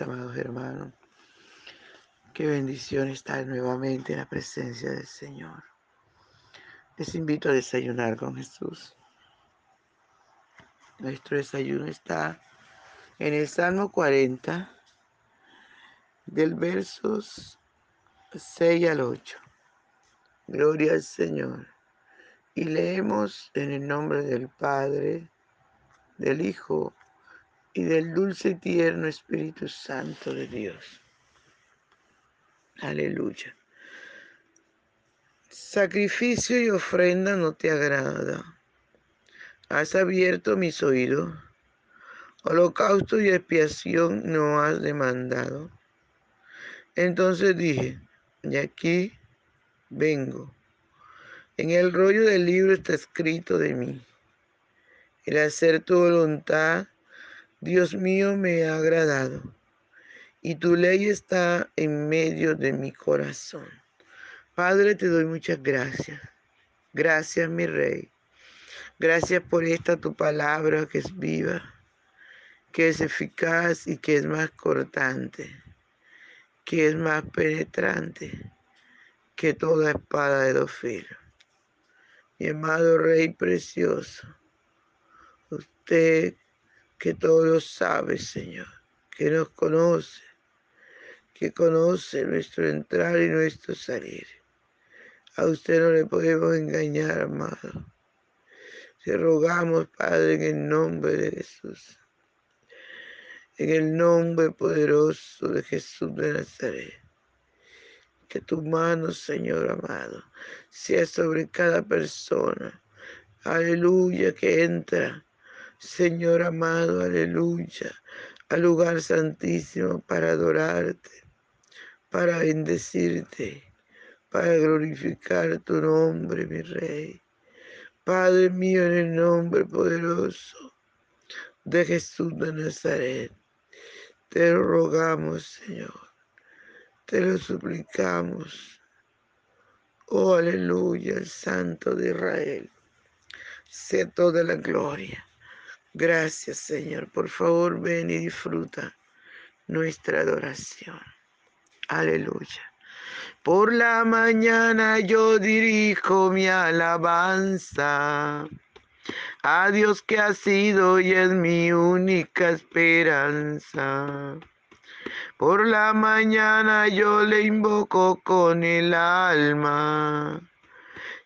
amados hermanos. Qué bendición estar nuevamente en la presencia del Señor. Les invito a desayunar con Jesús. Nuestro desayuno está en el Salmo 40, del versos 6 al 8. Gloria al Señor. Y leemos en el nombre del Padre, del Hijo y del dulce y tierno Espíritu Santo de Dios. Aleluya. Sacrificio y ofrenda no te agrada. Has abierto mis oídos. Holocausto y expiación no has demandado. Entonces dije, y aquí vengo. En el rollo del libro está escrito de mí. El hacer tu voluntad, Dios mío, me ha agradado. Y tu ley está en medio de mi corazón. Padre, te doy muchas gracias. Gracias, mi Rey. Gracias por esta tu palabra que es viva, que es eficaz y que es más cortante, que es más penetrante que toda espada de dos filos. Mi amado Rey precioso, usted que todo lo sabe, Señor, que nos conoce, que conoce nuestro entrar y nuestro salir. A usted no le podemos engañar, amado. Te rogamos, Padre, en el nombre de Jesús. En el nombre poderoso de Jesús de Nazaret. Que tu mano, Señor amado, sea sobre cada persona. Aleluya, que entra, Señor amado, aleluya, al lugar santísimo para adorarte, para bendecirte, para glorificar tu nombre, mi Rey. Padre mío, en el nombre poderoso de Jesús de Nazaret, te rogamos, Señor, te lo suplicamos. Oh, aleluya, el Santo de Israel, sé toda la gloria. Gracias, Señor. Por favor, ven y disfruta nuestra adoración. Aleluya. Por la mañana yo dirijo mi alabanza a Dios que ha sido y es mi única esperanza. Por la mañana yo le invoco con el alma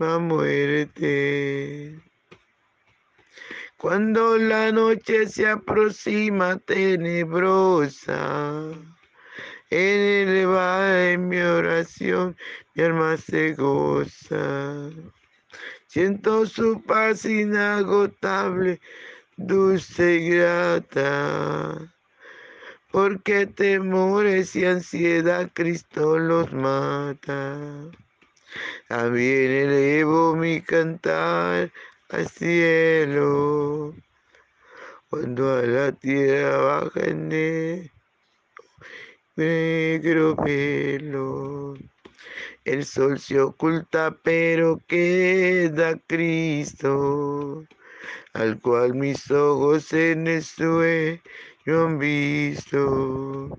muerte. Cuando la noche se aproxima tenebrosa, en elevada en mi oración, mi alma se goza. Siento su paz inagotable, dulce y grata. Porque temores y ansiedad Cristo los mata. También elevo mi cantar al cielo. Cuando a la tierra baja en él negro pelo. El sol se oculta, pero queda Cristo, al cual mis ojos en el sueño han visto.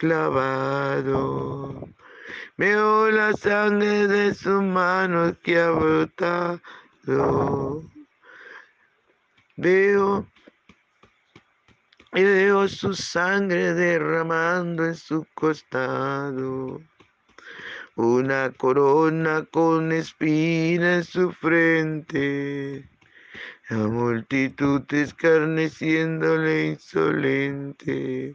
clavado. Veo la sangre de sus manos que ha brotado. Veo y veo su sangre derramando en su costado. Una corona con espina en su frente. La multitud escarneciéndole insolente.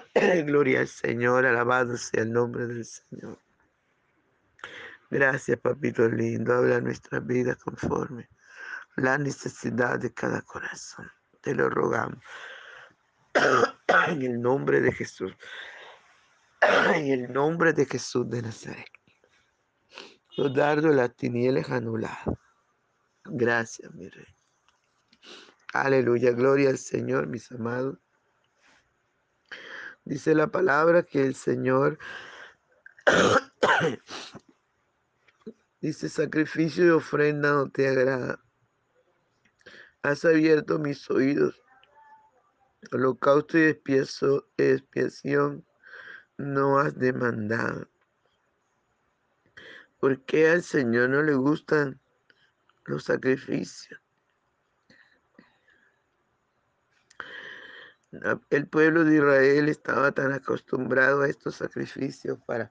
Gloria al Señor, alabado sea el nombre del Señor. Gracias, papito lindo. Habla nuestras vidas conforme la necesidad de cada corazón. Te lo rogamos. en el nombre de Jesús. en el nombre de Jesús de Nazaret. Los dardos de las tinieblas anulados. Gracias, mi rey. Aleluya, gloria al Señor, mis amados. Dice la palabra que el Señor dice sacrificio y ofrenda no te agrada. Has abierto mis oídos. Holocausto y expiación no has demandado. ¿Por qué al Señor no le gustan los sacrificios? El pueblo de Israel estaba tan acostumbrado a estos sacrificios para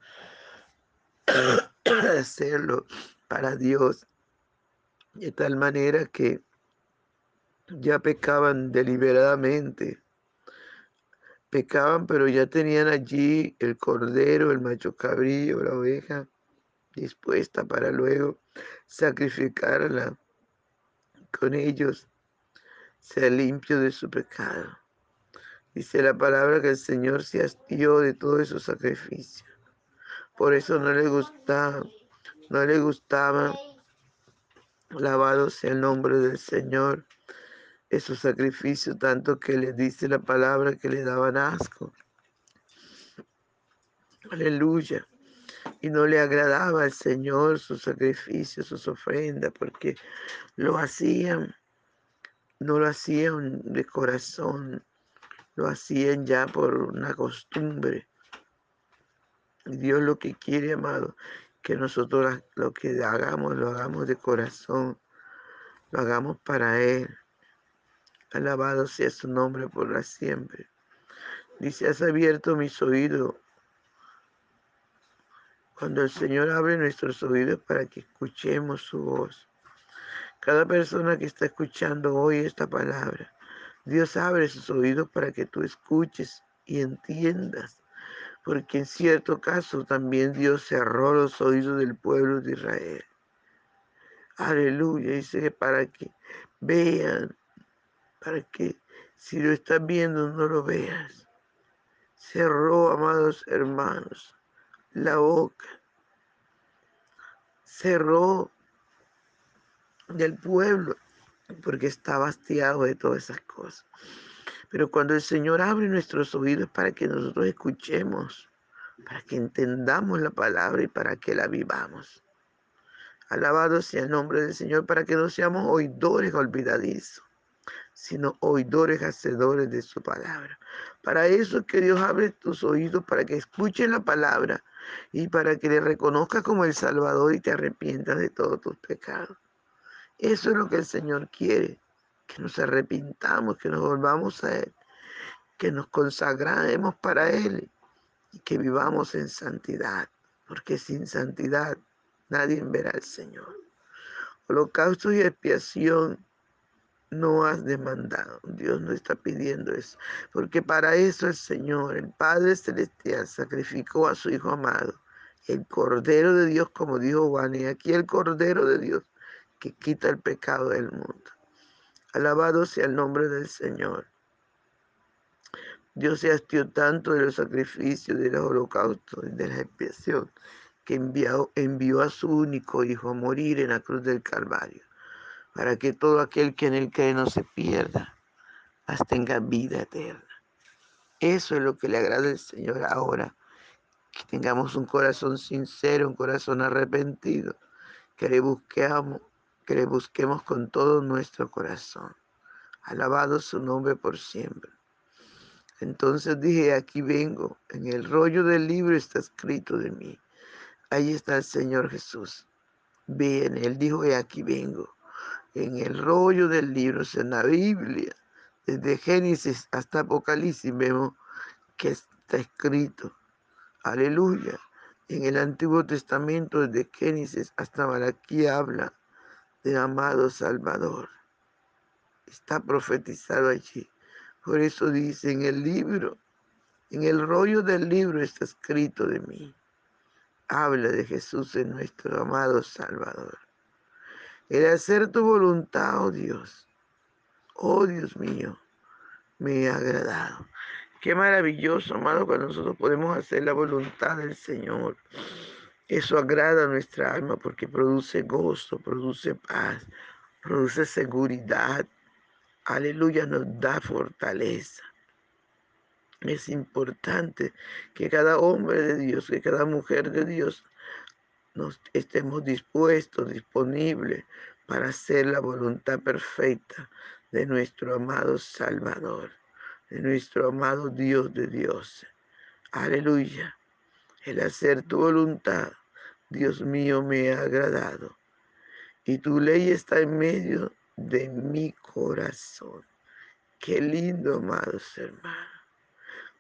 hacerlo para Dios, de tal manera que ya pecaban deliberadamente. Pecaban, pero ya tenían allí el cordero, el macho cabrillo, la oveja, dispuesta para luego sacrificarla. Con ellos sea limpio de su pecado. Dice la palabra que el Señor se hastió de todos esos sacrificios. Por eso no le gustaba, no le gustaba, alabado sea el nombre del Señor, esos sacrificios, tanto que le dice la palabra que le daban asco. Aleluya. Y no le agradaba al Señor sus sacrificios, sus ofrendas, porque lo hacían, no lo hacían de corazón, lo hacían ya por una costumbre. Dios lo que quiere, amado, que nosotros lo que hagamos, lo hagamos de corazón, lo hagamos para Él. Alabado sea su nombre por la siempre. Dice, has abierto mis oídos. Cuando el Señor abre nuestros oídos para que escuchemos su voz. Cada persona que está escuchando hoy esta palabra, Dios abre sus oídos para que tú escuches y entiendas, porque en cierto caso también Dios cerró los oídos del pueblo de Israel. Aleluya, dice para que vean, para que si lo estás viendo no lo veas. Cerró, amados hermanos, la boca. Cerró del pueblo porque está hastiado de todas esas cosas. Pero cuando el Señor abre nuestros oídos para que nosotros escuchemos, para que entendamos la palabra y para que la vivamos. Alabado sea el nombre del Señor para que no seamos oidores olvidadizos, sino oidores hacedores de su palabra. Para eso es que Dios abre tus oídos para que escuches la palabra y para que le reconozcas como el Salvador y te arrepientas de todos tus pecados. Eso es lo que el Señor quiere, que nos arrepintamos, que nos volvamos a Él, que nos consagremos para Él y que vivamos en santidad, porque sin santidad nadie verá al Señor. Holocausto y expiación no has demandado. Dios no está pidiendo eso. Porque para eso el Señor, el Padre Celestial, sacrificó a su Hijo amado, el Cordero de Dios, como dijo Juan, y aquí el Cordero de Dios que quita el pecado del mundo. Alabado sea el nombre del Señor. Dios se hastió tanto de los sacrificios, de los holocaustos y de la expiación, que envió, a su único Hijo a morir en la cruz del Calvario para que todo aquel que en él cree no se pierda, mas tenga vida eterna. Eso es lo que le agrada al Señor ahora, que tengamos un corazón sincero, un corazón arrepentido, que le busquemos, que le busquemos con todo nuestro corazón. Alabado su nombre por siempre. Entonces dije, aquí vengo, en el rollo del libro está escrito de mí. Ahí está el Señor Jesús. Viene, Él dijo, y aquí vengo en el rollo del libro, en la Biblia, desde Génesis hasta Apocalipsis, vemos que está escrito. Aleluya. En el Antiguo Testamento, desde Génesis hasta Malaquí, habla de amado Salvador. Está profetizado allí. Por eso dice en el libro, en el rollo del libro está escrito de mí. Habla de Jesús en nuestro amado Salvador. El hacer tu voluntad, oh Dios, oh Dios mío, me ha agradado. Qué maravilloso, amado, cuando nosotros podemos hacer la voluntad del Señor. Eso agrada a nuestra alma porque produce gozo, produce paz, produce seguridad. Aleluya, nos da fortaleza. Es importante que cada hombre de Dios, que cada mujer de Dios nos estemos dispuestos, disponibles para hacer la voluntad perfecta de nuestro amado Salvador, de nuestro amado Dios de Dios. Aleluya. El hacer tu voluntad, Dios mío, me ha agradado. Y tu ley está en medio de mi corazón. Qué lindo, amados hermanos.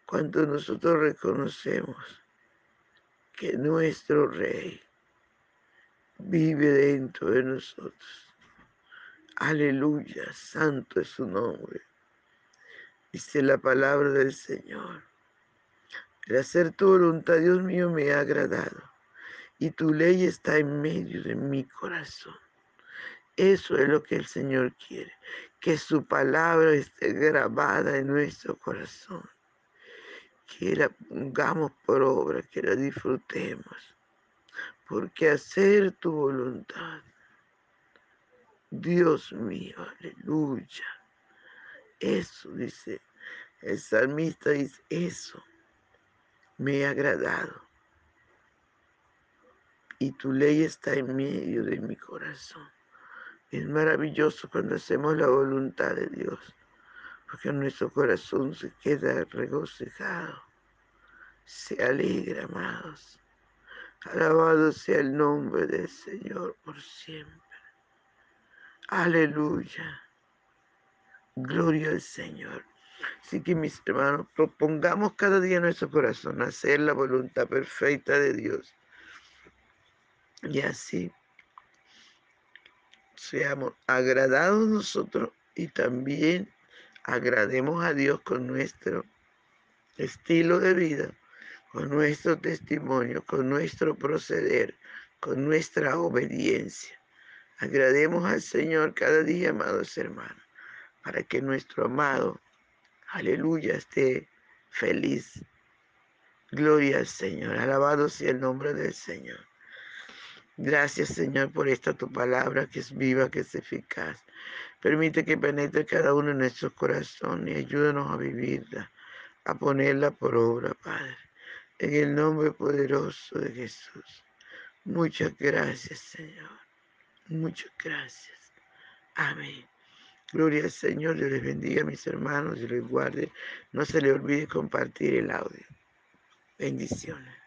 Cuando nosotros reconocemos que nuestro Rey vive dentro de nosotros. Aleluya, santo es su nombre. Dice la palabra del Señor. El hacer tu voluntad, Dios mío, me ha agradado. Y tu ley está en medio de mi corazón. Eso es lo que el Señor quiere. Que su palabra esté grabada en nuestro corazón. Que la pongamos por obra, que la disfrutemos porque hacer tu voluntad, Dios mío, aleluya. Eso dice, el salmista dice, eso me ha agradado. Y tu ley está en medio de mi corazón. Es maravilloso cuando hacemos la voluntad de Dios, porque nuestro corazón se queda regocijado, se alegra, amados. Alabado sea el nombre del Señor por siempre. Aleluya. Gloria al Señor. Así que mis hermanos, propongamos cada día en nuestro corazón hacer la voluntad perfecta de Dios. Y así seamos agradados nosotros y también agrademos a Dios con nuestro estilo de vida con nuestro testimonio, con nuestro proceder, con nuestra obediencia. Agrademos al Señor cada día, amados hermanos, para que nuestro amado, aleluya, esté feliz. Gloria al Señor, alabado sea el nombre del Señor. Gracias, Señor, por esta tu palabra que es viva, que es eficaz. Permite que penetre cada uno en nuestros corazones y ayúdanos a vivirla, a ponerla por obra, Padre en el nombre poderoso de Jesús. Muchas gracias, Señor. Muchas gracias. Amén. Gloria al Señor. Dios les bendiga, mis hermanos, y les guarde. No se le olvide compartir el audio. Bendiciones.